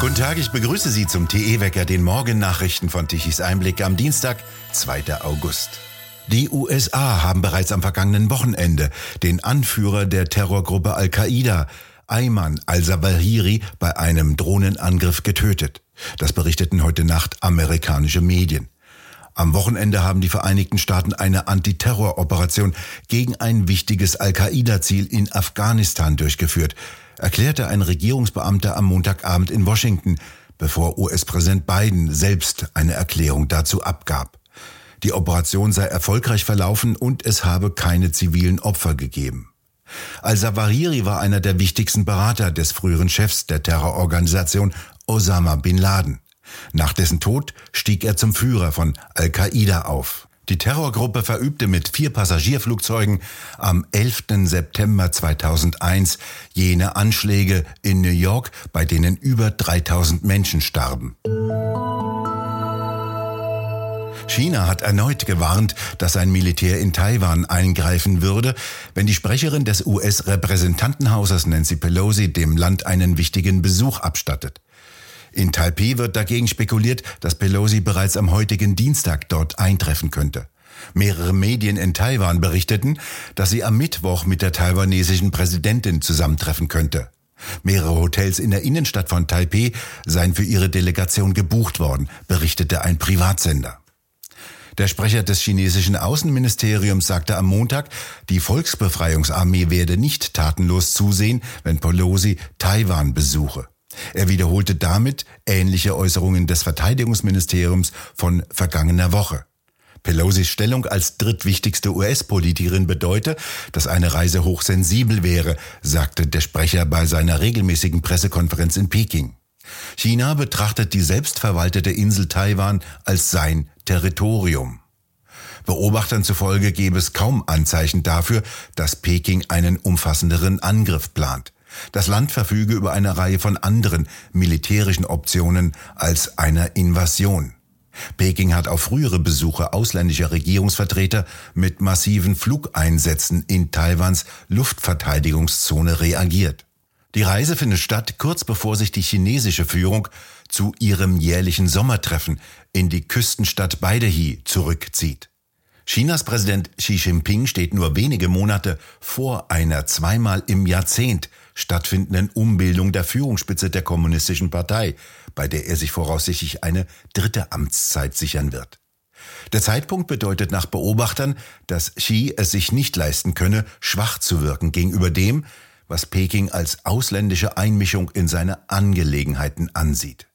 Guten Tag, ich begrüße Sie zum TE-Wecker, den Morgennachrichten von Tichys Einblick am Dienstag, 2. August. Die USA haben bereits am vergangenen Wochenende den Anführer der Terrorgruppe Al-Qaida, Ayman al-Zawahiri, bei einem Drohnenangriff getötet. Das berichteten heute Nacht amerikanische Medien. Am Wochenende haben die Vereinigten Staaten eine Antiterroroperation gegen ein wichtiges Al-Qaida-Ziel in Afghanistan durchgeführt, erklärte ein Regierungsbeamter am Montagabend in Washington, bevor US-Präsident Biden selbst eine Erklärung dazu abgab. Die Operation sei erfolgreich verlaufen und es habe keine zivilen Opfer gegeben. Al-Zawahiri war einer der wichtigsten Berater des früheren Chefs der Terrororganisation Osama bin Laden. Nach dessen Tod stieg er zum Führer von Al-Qaida auf. Die Terrorgruppe verübte mit vier Passagierflugzeugen am 11. September 2001 jene Anschläge in New York, bei denen über 3000 Menschen starben. China hat erneut gewarnt, dass ein Militär in Taiwan eingreifen würde, wenn die Sprecherin des US-Repräsentantenhauses Nancy Pelosi dem Land einen wichtigen Besuch abstattet. In Taipei wird dagegen spekuliert, dass Pelosi bereits am heutigen Dienstag dort eintreffen könnte. Mehrere Medien in Taiwan berichteten, dass sie am Mittwoch mit der taiwanesischen Präsidentin zusammentreffen könnte. Mehrere Hotels in der Innenstadt von Taipei seien für ihre Delegation gebucht worden, berichtete ein Privatsender. Der Sprecher des chinesischen Außenministeriums sagte am Montag, die Volksbefreiungsarmee werde nicht tatenlos zusehen, wenn Pelosi Taiwan besuche. Er wiederholte damit ähnliche Äußerungen des Verteidigungsministeriums von vergangener Woche. Pelosis Stellung als drittwichtigste US-Politikerin bedeute, dass eine Reise hochsensibel wäre, sagte der Sprecher bei seiner regelmäßigen Pressekonferenz in Peking. China betrachtet die selbstverwaltete Insel Taiwan als sein Territorium. Beobachtern zufolge gäbe es kaum Anzeichen dafür, dass Peking einen umfassenderen Angriff plant. Das Land verfüge über eine Reihe von anderen militärischen Optionen als einer Invasion. Peking hat auf frühere Besuche ausländischer Regierungsvertreter mit massiven Flugeinsätzen in Taiwans Luftverteidigungszone reagiert. Die Reise findet statt kurz bevor sich die chinesische Führung zu ihrem jährlichen Sommertreffen in die Küstenstadt Baidehi zurückzieht. Chinas Präsident Xi Jinping steht nur wenige Monate vor einer zweimal im Jahrzehnt stattfindenden Umbildung der Führungsspitze der Kommunistischen Partei, bei der er sich voraussichtlich eine dritte Amtszeit sichern wird. Der Zeitpunkt bedeutet nach Beobachtern, dass Xi es sich nicht leisten könne, schwach zu wirken gegenüber dem, was Peking als ausländische Einmischung in seine Angelegenheiten ansieht.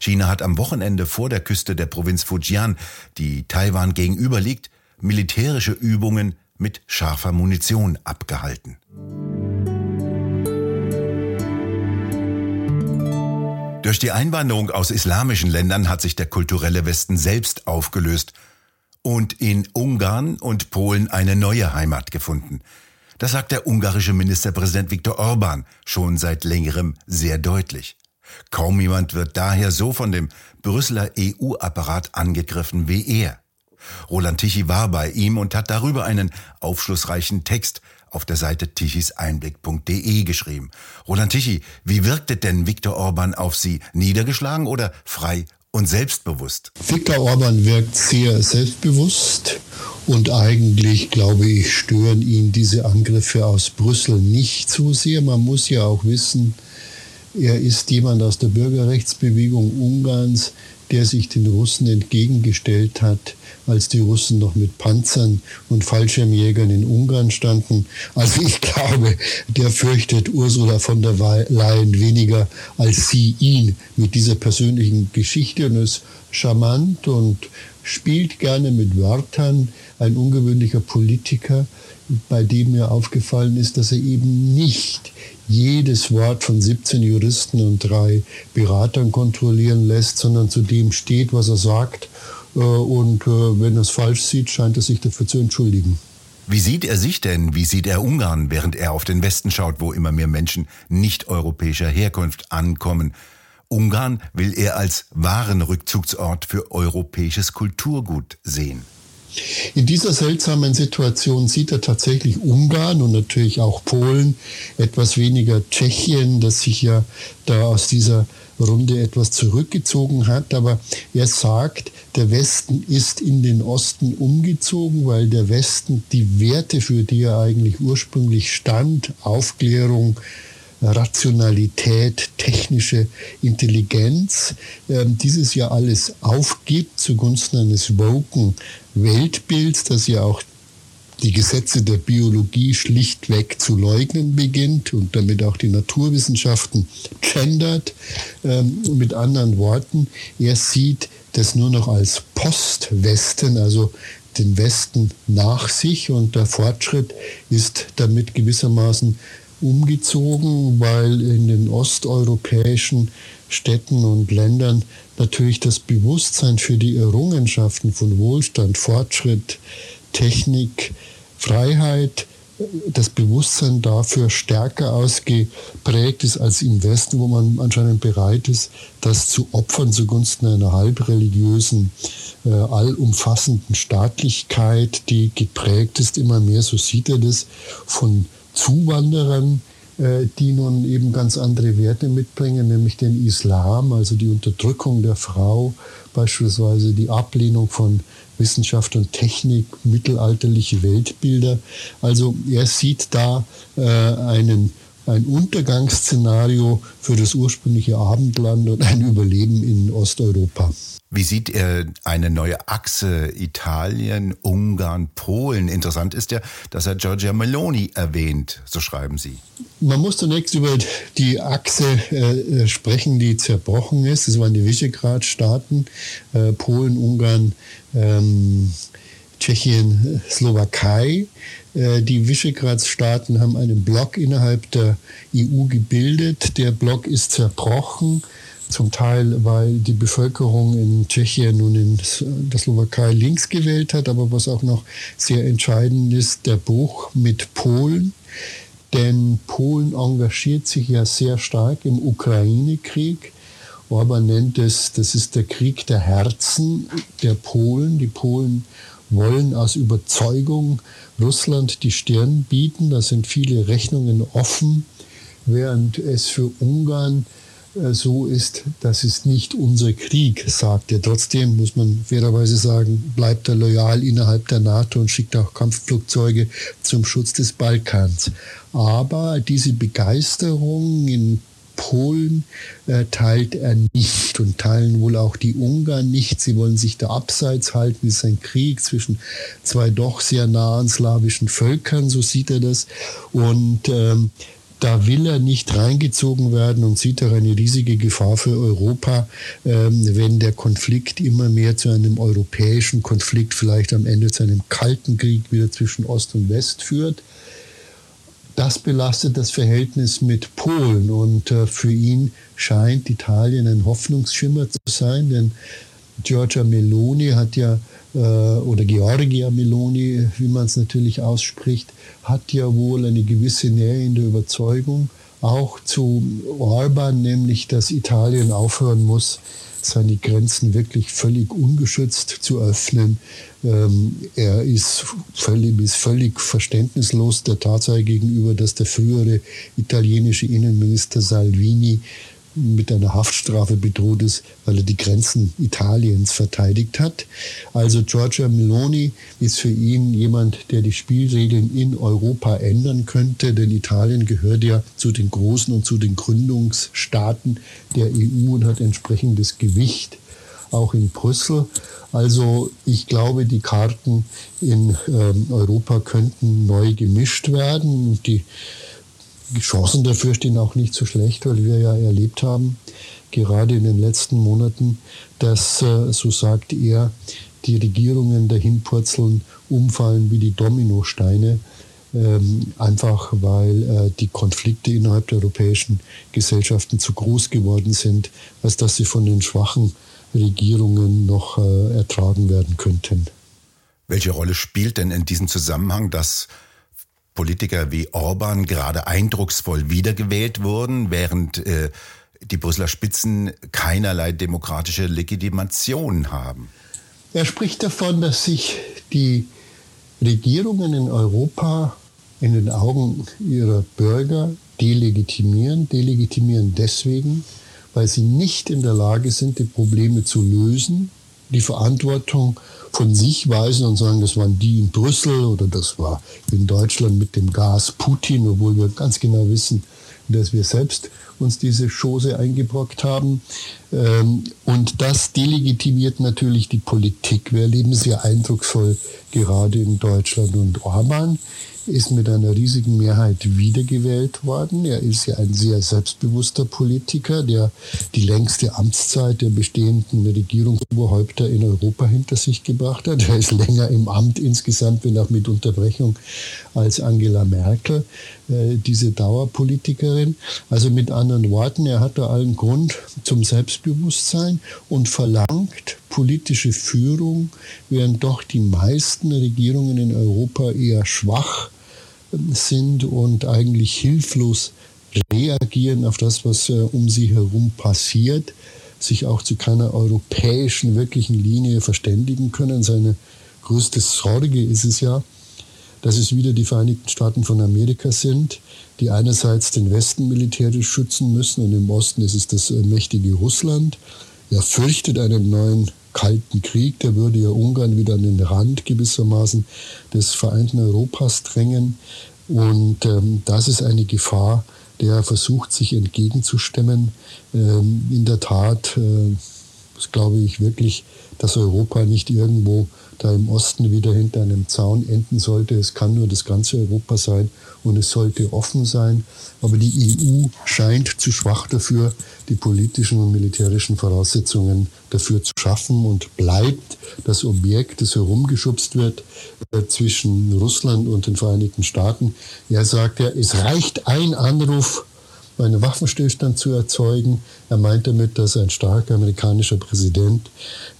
China hat am Wochenende vor der Küste der Provinz Fujian, die Taiwan gegenüber liegt, militärische Übungen mit scharfer Munition abgehalten. Durch die Einwanderung aus islamischen Ländern hat sich der kulturelle Westen selbst aufgelöst und in Ungarn und Polen eine neue Heimat gefunden. Das sagt der ungarische Ministerpräsident Viktor Orban schon seit längerem sehr deutlich. Kaum jemand wird daher so von dem Brüsseler EU-Apparat angegriffen wie er. Roland Tichy war bei ihm und hat darüber einen aufschlussreichen Text auf der Seite tichiseinblick.de geschrieben. Roland Tichy, wie wirkte denn Viktor Orban auf Sie? Niedergeschlagen oder frei und selbstbewusst? Viktor Orban wirkt sehr selbstbewusst und eigentlich, glaube ich, stören ihn diese Angriffe aus Brüssel nicht so sehr. Man muss ja auch wissen, er ist jemand aus der Bürgerrechtsbewegung Ungarns, der sich den Russen entgegengestellt hat, als die Russen noch mit Panzern und Fallschirmjägern in Ungarn standen. Also ich glaube, der fürchtet Ursula von der Leyen weniger als sie ihn mit dieser persönlichen Geschichte und ist charmant und spielt gerne mit Wörtern. Ein ungewöhnlicher Politiker, bei dem mir aufgefallen ist, dass er eben nicht jedes Wort von 17 Juristen und drei Beratern kontrollieren lässt, sondern zu dem steht, was er sagt. Äh, und äh, wenn er es falsch sieht, scheint er sich dafür zu entschuldigen. Wie sieht er sich denn? Wie sieht er Ungarn, während er auf den Westen schaut, wo immer mehr Menschen nicht europäischer Herkunft ankommen? Ungarn will er als wahren Rückzugsort für europäisches Kulturgut sehen. In dieser seltsamen Situation sieht er tatsächlich Ungarn und natürlich auch Polen, etwas weniger Tschechien, das sich ja da aus dieser Runde etwas zurückgezogen hat. Aber er sagt, der Westen ist in den Osten umgezogen, weil der Westen die Werte, für die er eigentlich ursprünglich stand, Aufklärung, Rationalität, technische Intelligenz, äh, dieses ja alles aufgibt zugunsten eines woken Weltbilds, das ja auch die Gesetze der Biologie schlichtweg zu leugnen beginnt und damit auch die Naturwissenschaften gendert. Ähm, mit anderen Worten, er sieht das nur noch als Postwesten, also den Westen nach sich und der Fortschritt ist damit gewissermaßen umgezogen, weil in den osteuropäischen Städten und Ländern natürlich das Bewusstsein für die Errungenschaften von Wohlstand, Fortschritt, Technik, Freiheit, das Bewusstsein dafür stärker ausgeprägt ist als im Westen, wo man anscheinend bereit ist, das zu opfern zugunsten einer halbreligiösen, äh, allumfassenden Staatlichkeit, die geprägt ist. Immer mehr, so sieht er das, von Zuwanderern, äh, die nun eben ganz andere Werte mitbringen, nämlich den Islam, also die Unterdrückung der Frau, beispielsweise die Ablehnung von Wissenschaft und Technik, mittelalterliche Weltbilder. Also er sieht da äh, einen, ein Untergangsszenario für das ursprüngliche Abendland und ein Überleben in Osteuropa. Wie sieht er eine neue Achse Italien, Ungarn, Polen? Interessant ist ja, dass er Giorgia Meloni erwähnt, so schreiben Sie. Man muss zunächst über die Achse äh, sprechen, die zerbrochen ist. Das waren die Visegrad-Staaten, äh, Polen, Ungarn, ähm, Tschechien, Slowakei. Äh, die Visegrad-Staaten haben einen Block innerhalb der EU gebildet. Der Block ist zerbrochen zum Teil, weil die Bevölkerung in Tschechien und in der Slowakei links gewählt hat, aber was auch noch sehr entscheidend ist, der Bruch mit Polen. Denn Polen engagiert sich ja sehr stark im Ukraine-Krieg. Orban nennt es, das ist der Krieg der Herzen der Polen. Die Polen wollen aus Überzeugung Russland die Stirn bieten. Da sind viele Rechnungen offen, während es für Ungarn äh, so ist, das ist nicht unser Krieg, sagt er. Trotzdem muss man fairerweise sagen, bleibt er loyal innerhalb der NATO und schickt auch Kampfflugzeuge zum Schutz des Balkans. Aber diese Begeisterung in Polen äh, teilt er nicht und teilen wohl auch die Ungarn nicht. Sie wollen sich da abseits halten. Es ist ein Krieg zwischen zwei doch sehr nahen slawischen Völkern, so sieht er das. Und ähm, da will er nicht reingezogen werden und sieht auch eine riesige Gefahr für Europa, ähm, wenn der Konflikt immer mehr zu einem europäischen Konflikt, vielleicht am Ende zu einem kalten Krieg wieder zwischen Ost und West führt. Das belastet das Verhältnis mit Polen und äh, für ihn scheint Italien ein Hoffnungsschimmer zu sein, denn Giorgia Meloni hat ja äh, oder Georgia Meloni, wie man es natürlich ausspricht, hat ja wohl eine gewisse Nähe in der Überzeugung, auch zu Orban, nämlich dass Italien aufhören muss, seine Grenzen wirklich völlig ungeschützt zu öffnen. Ähm, er ist völlig, ist völlig verständnislos der Tatsache gegenüber, dass der frühere italienische Innenminister Salvini mit einer Haftstrafe bedroht ist, weil er die Grenzen Italiens verteidigt hat. Also Giorgia Meloni ist für ihn jemand, der die Spielregeln in Europa ändern könnte, denn Italien gehört ja zu den großen und zu den Gründungsstaaten der EU und hat entsprechendes Gewicht auch in Brüssel. Also ich glaube, die Karten in ähm, Europa könnten neu gemischt werden und die Chancen dafür stehen auch nicht so schlecht, weil wir ja erlebt haben, gerade in den letzten Monaten, dass, äh, so sagt er, die Regierungen dahin purzeln, umfallen wie die Dominosteine, ähm, einfach weil äh, die Konflikte innerhalb der europäischen Gesellschaften zu groß geworden sind, als dass sie von den schwachen Regierungen noch äh, ertragen werden könnten. Welche Rolle spielt denn in diesem Zusammenhang das Politiker wie Orban gerade eindrucksvoll wiedergewählt wurden, während äh, die Brüsseler Spitzen keinerlei demokratische Legitimation haben. Er spricht davon, dass sich die Regierungen in Europa in den Augen ihrer Bürger delegitimieren. Delegitimieren deswegen, weil sie nicht in der Lage sind, die Probleme zu lösen, die Verantwortung von sich weisen und sagen, das waren die in Brüssel oder das war in Deutschland mit dem Gas Putin, obwohl wir ganz genau wissen, dass wir selbst uns diese Chose eingebrockt haben. Ähm, und das delegitimiert natürlich die Politik. Wir erleben sehr eindrucksvoll gerade in Deutschland und Orban ist mit einer riesigen Mehrheit wiedergewählt worden. Er ist ja ein sehr selbstbewusster Politiker, der die längste Amtszeit der bestehenden Regierungsoberhäupter in Europa hinter sich gebracht hat. Er ist länger im Amt insgesamt, wenn auch mit Unterbrechung, als Angela Merkel, äh, diese Dauerpolitikerin. Also mit anderen Worten, er hat da allen Grund zum Selbstbewusstsein und verlangt politische Führung, während doch die meisten Regierungen in Europa eher schwach sind und eigentlich hilflos reagieren auf das, was äh, um sie herum passiert, sich auch zu keiner europäischen wirklichen Linie verständigen können. Seine größte Sorge ist es ja, dass es wieder die Vereinigten Staaten von Amerika sind, die einerseits den Westen militärisch schützen müssen und im Osten ist es das äh, mächtige Russland. Er fürchtet einen neuen Kalten Krieg, der würde ja Ungarn wieder an den Rand gewissermaßen des vereinten Europas drängen. Und ähm, das ist eine Gefahr, der versucht, sich entgegenzustemmen. Ähm, in der Tat, äh, das glaube ich wirklich, dass Europa nicht irgendwo da im Osten wieder hinter einem Zaun enden sollte. Es kann nur das ganze Europa sein und es sollte offen sein. Aber die EU scheint zu schwach dafür, die politischen und militärischen Voraussetzungen dafür zu schaffen und bleibt das Objekt, das herumgeschubst wird äh, zwischen Russland und den Vereinigten Staaten. Er sagt ja, es reicht ein Anruf einen Waffenstillstand zu erzeugen. Er meint damit, dass ein starker amerikanischer Präsident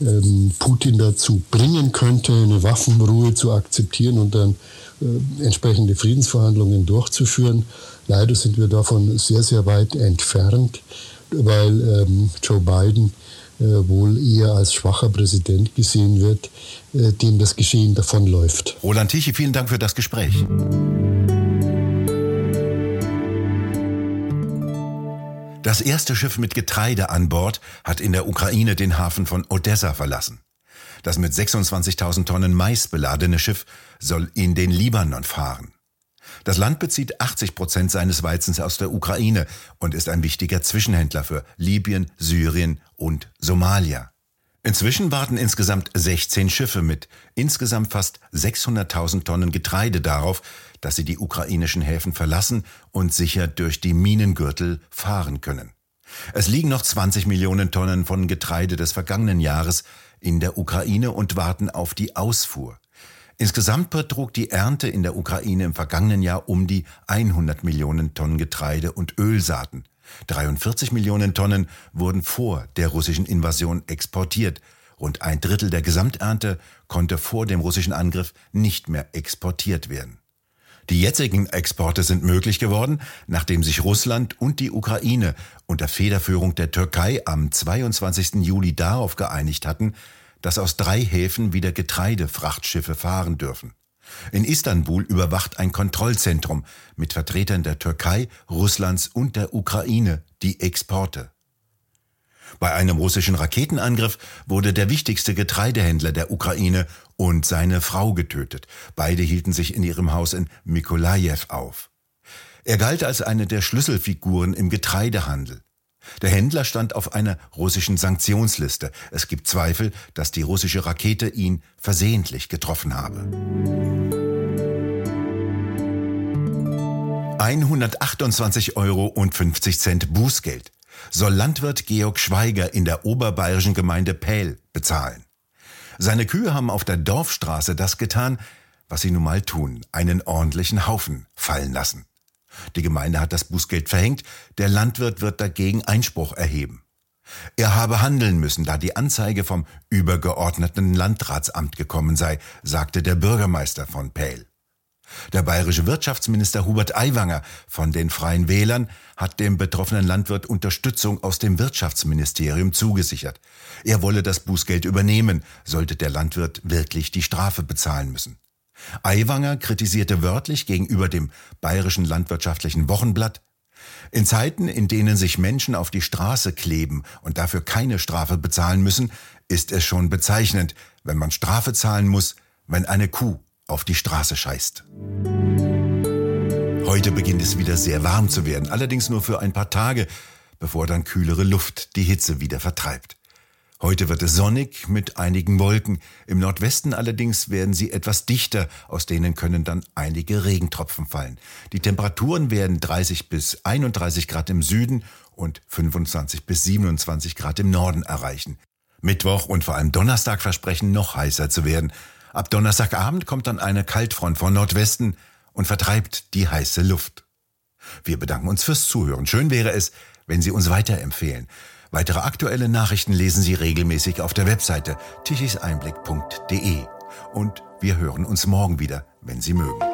ähm, Putin dazu bringen könnte, eine Waffenruhe zu akzeptieren und dann äh, entsprechende Friedensverhandlungen durchzuführen. Leider sind wir davon sehr, sehr weit entfernt, weil ähm, Joe Biden äh, wohl eher als schwacher Präsident gesehen wird, äh, dem das Geschehen davonläuft. Roland Tichy, vielen Dank für das Gespräch. Das erste Schiff mit Getreide an Bord hat in der Ukraine den Hafen von Odessa verlassen. Das mit 26.000 Tonnen Mais beladene Schiff soll in den Libanon fahren. Das Land bezieht 80 Prozent seines Weizens aus der Ukraine und ist ein wichtiger Zwischenhändler für Libyen, Syrien und Somalia. Inzwischen warten insgesamt 16 Schiffe mit insgesamt fast 600.000 Tonnen Getreide darauf, dass sie die ukrainischen Häfen verlassen und sicher durch die Minengürtel fahren können. Es liegen noch 20 Millionen Tonnen von Getreide des vergangenen Jahres in der Ukraine und warten auf die Ausfuhr. Insgesamt betrug die Ernte in der Ukraine im vergangenen Jahr um die 100 Millionen Tonnen Getreide und Ölsaaten. 43 Millionen Tonnen wurden vor der russischen Invasion exportiert. Rund ein Drittel der Gesamternte konnte vor dem russischen Angriff nicht mehr exportiert werden. Die jetzigen Exporte sind möglich geworden, nachdem sich Russland und die Ukraine unter Federführung der Türkei am 22. Juli darauf geeinigt hatten, dass aus drei Häfen wieder Getreidefrachtschiffe fahren dürfen. In Istanbul überwacht ein Kontrollzentrum mit Vertretern der Türkei, Russlands und der Ukraine die Exporte. Bei einem russischen Raketenangriff wurde der wichtigste Getreidehändler der Ukraine und seine Frau getötet. Beide hielten sich in ihrem Haus in Mikolajew auf. Er galt als eine der Schlüsselfiguren im Getreidehandel. Der Händler stand auf einer russischen Sanktionsliste. Es gibt Zweifel, dass die russische Rakete ihn versehentlich getroffen habe. 128 Euro und 50 Cent Bußgeld soll Landwirt Georg Schweiger in der oberbayerischen Gemeinde Pähl bezahlen. Seine Kühe haben auf der Dorfstraße das getan, was sie nun mal tun, einen ordentlichen Haufen fallen lassen. Die Gemeinde hat das Bußgeld verhängt, der Landwirt wird dagegen Einspruch erheben. Er habe handeln müssen, da die Anzeige vom übergeordneten Landratsamt gekommen sei, sagte der Bürgermeister von Pähl. Der bayerische Wirtschaftsminister Hubert Aiwanger von den Freien Wählern hat dem betroffenen Landwirt Unterstützung aus dem Wirtschaftsministerium zugesichert. Er wolle das Bußgeld übernehmen, sollte der Landwirt wirklich die Strafe bezahlen müssen. Aiwanger kritisierte wörtlich gegenüber dem Bayerischen Landwirtschaftlichen Wochenblatt, in Zeiten, in denen sich Menschen auf die Straße kleben und dafür keine Strafe bezahlen müssen, ist es schon bezeichnend, wenn man Strafe zahlen muss, wenn eine Kuh auf die Straße scheißt. Heute beginnt es wieder sehr warm zu werden, allerdings nur für ein paar Tage, bevor dann kühlere Luft die Hitze wieder vertreibt. Heute wird es sonnig mit einigen Wolken. Im Nordwesten allerdings werden sie etwas dichter, aus denen können dann einige Regentropfen fallen. Die Temperaturen werden 30 bis 31 Grad im Süden und 25 bis 27 Grad im Norden erreichen. Mittwoch und vor allem Donnerstag versprechen noch heißer zu werden. Ab Donnerstagabend kommt dann eine Kaltfront von Nordwesten und vertreibt die heiße Luft. Wir bedanken uns fürs Zuhören. Schön wäre es, wenn Sie uns weiterempfehlen. Weitere aktuelle Nachrichten lesen Sie regelmäßig auf der Webseite tichiseinblick.de. Und wir hören uns morgen wieder, wenn Sie mögen.